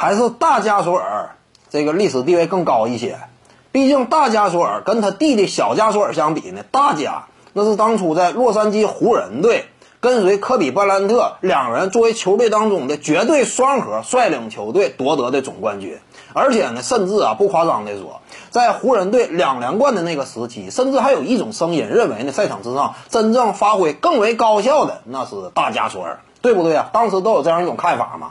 还是大加索尔这个历史地位更高一些。毕竟大加索尔跟他弟弟小加索尔相比呢，大加那是当初在洛杉矶湖人队跟随科比布莱特两人作为球队当中的绝对双核率领球队夺得的总冠军。而且呢，甚至啊不夸张的说，在湖人队两连冠的那个时期，甚至还有一种声音认为呢，赛场之上真正发挥更为高效的那是大加索尔，对不对啊？当时都有这样一种看法嘛。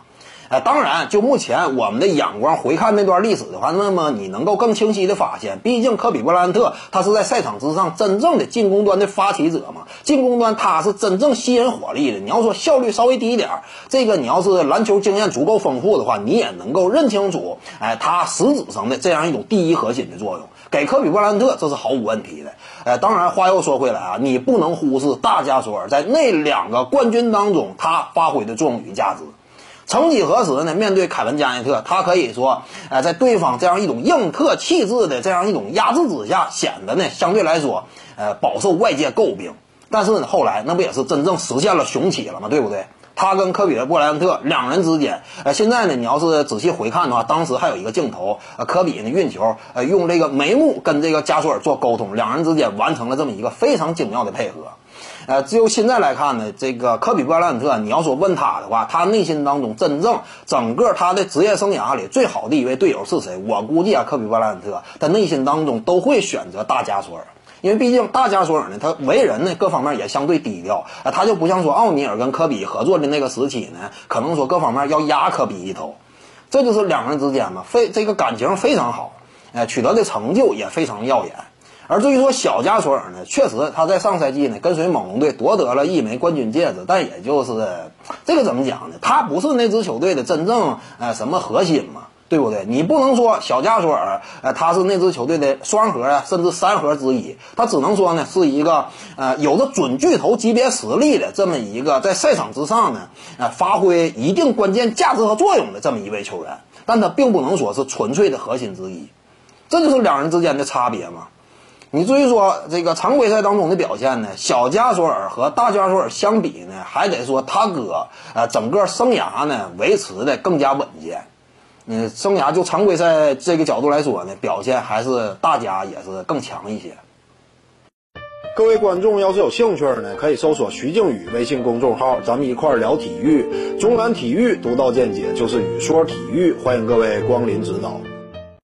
哎，当然，就目前我们的眼光回看那段历史的话，那么你能够更清晰的发现，毕竟科比布莱恩特他是在赛场之上真正的进攻端的发起者嘛，进攻端他是真正吸引火力的。你要说效率稍微低一点，这个你要是篮球经验足够丰富的话，你也能够认清楚，哎，他实质上的这样一种第一核心的作用，给科比布莱恩特这是毫无问题的。哎，当然话又说回来啊，你不能忽视大加索尔在那两个冠军当中他发挥的作用与价值。曾几何时呢？面对凯文加内特，他可以说，呃，在对方这样一种硬特气质的这样一种压制之下，显得呢相对来说，呃，饱受外界诟病。但是呢，后来那不也是真正实现了雄起了吗？对不对？他跟科比的布莱恩特两人之间，呃，现在呢，你要是仔细回看的话，当时还有一个镜头，呃，科比呢运球，呃，用这个眉目跟这个加索尔做沟通，两人之间完成了这么一个非常精妙的配合。呃，只有现在来看呢，这个科比布莱恩特，你要说问他的话，他内心当中真正整个他的职业生涯里最好的一位队友是谁？我估计啊，科比布莱恩特他内心当中都会选择大加索尔，因为毕竟大加索尔呢，他为人呢各方面也相对低调，啊，他就不像说奥尼尔跟科比合作的那个时期呢，可能说各方面要压科比一头，这就是两人之间嘛，非这个感情非常好，哎，取得的成就也非常耀眼。而至于说小加索尔呢，确实他在上赛季呢跟随猛龙队夺得了一枚冠军戒指，但也就是这个怎么讲呢？他不是那支球队的真正呃什么核心嘛，对不对？你不能说小加索尔呃他是那支球队的双核啊，甚至三核之一，他只能说呢是一个呃有着准巨头级别实力的这么一个在赛场之上呢呃发挥一定关键价值和作用的这么一位球员，但他并不能说是纯粹的核心之一，这就是两人之间的差别嘛。你至于说这个常规赛当中的表现呢，小加索尔和大加索尔相比呢，还得说他哥呃整个生涯呢维持的更加稳健。嗯，生涯就常规赛这个角度来说呢，表现还是大家也是更强一些。各位观众要是有兴趣呢，可以搜索徐静宇微信公众号，咱们一块聊体育，中南体育独到见解就是语说体育，欢迎各位光临指导。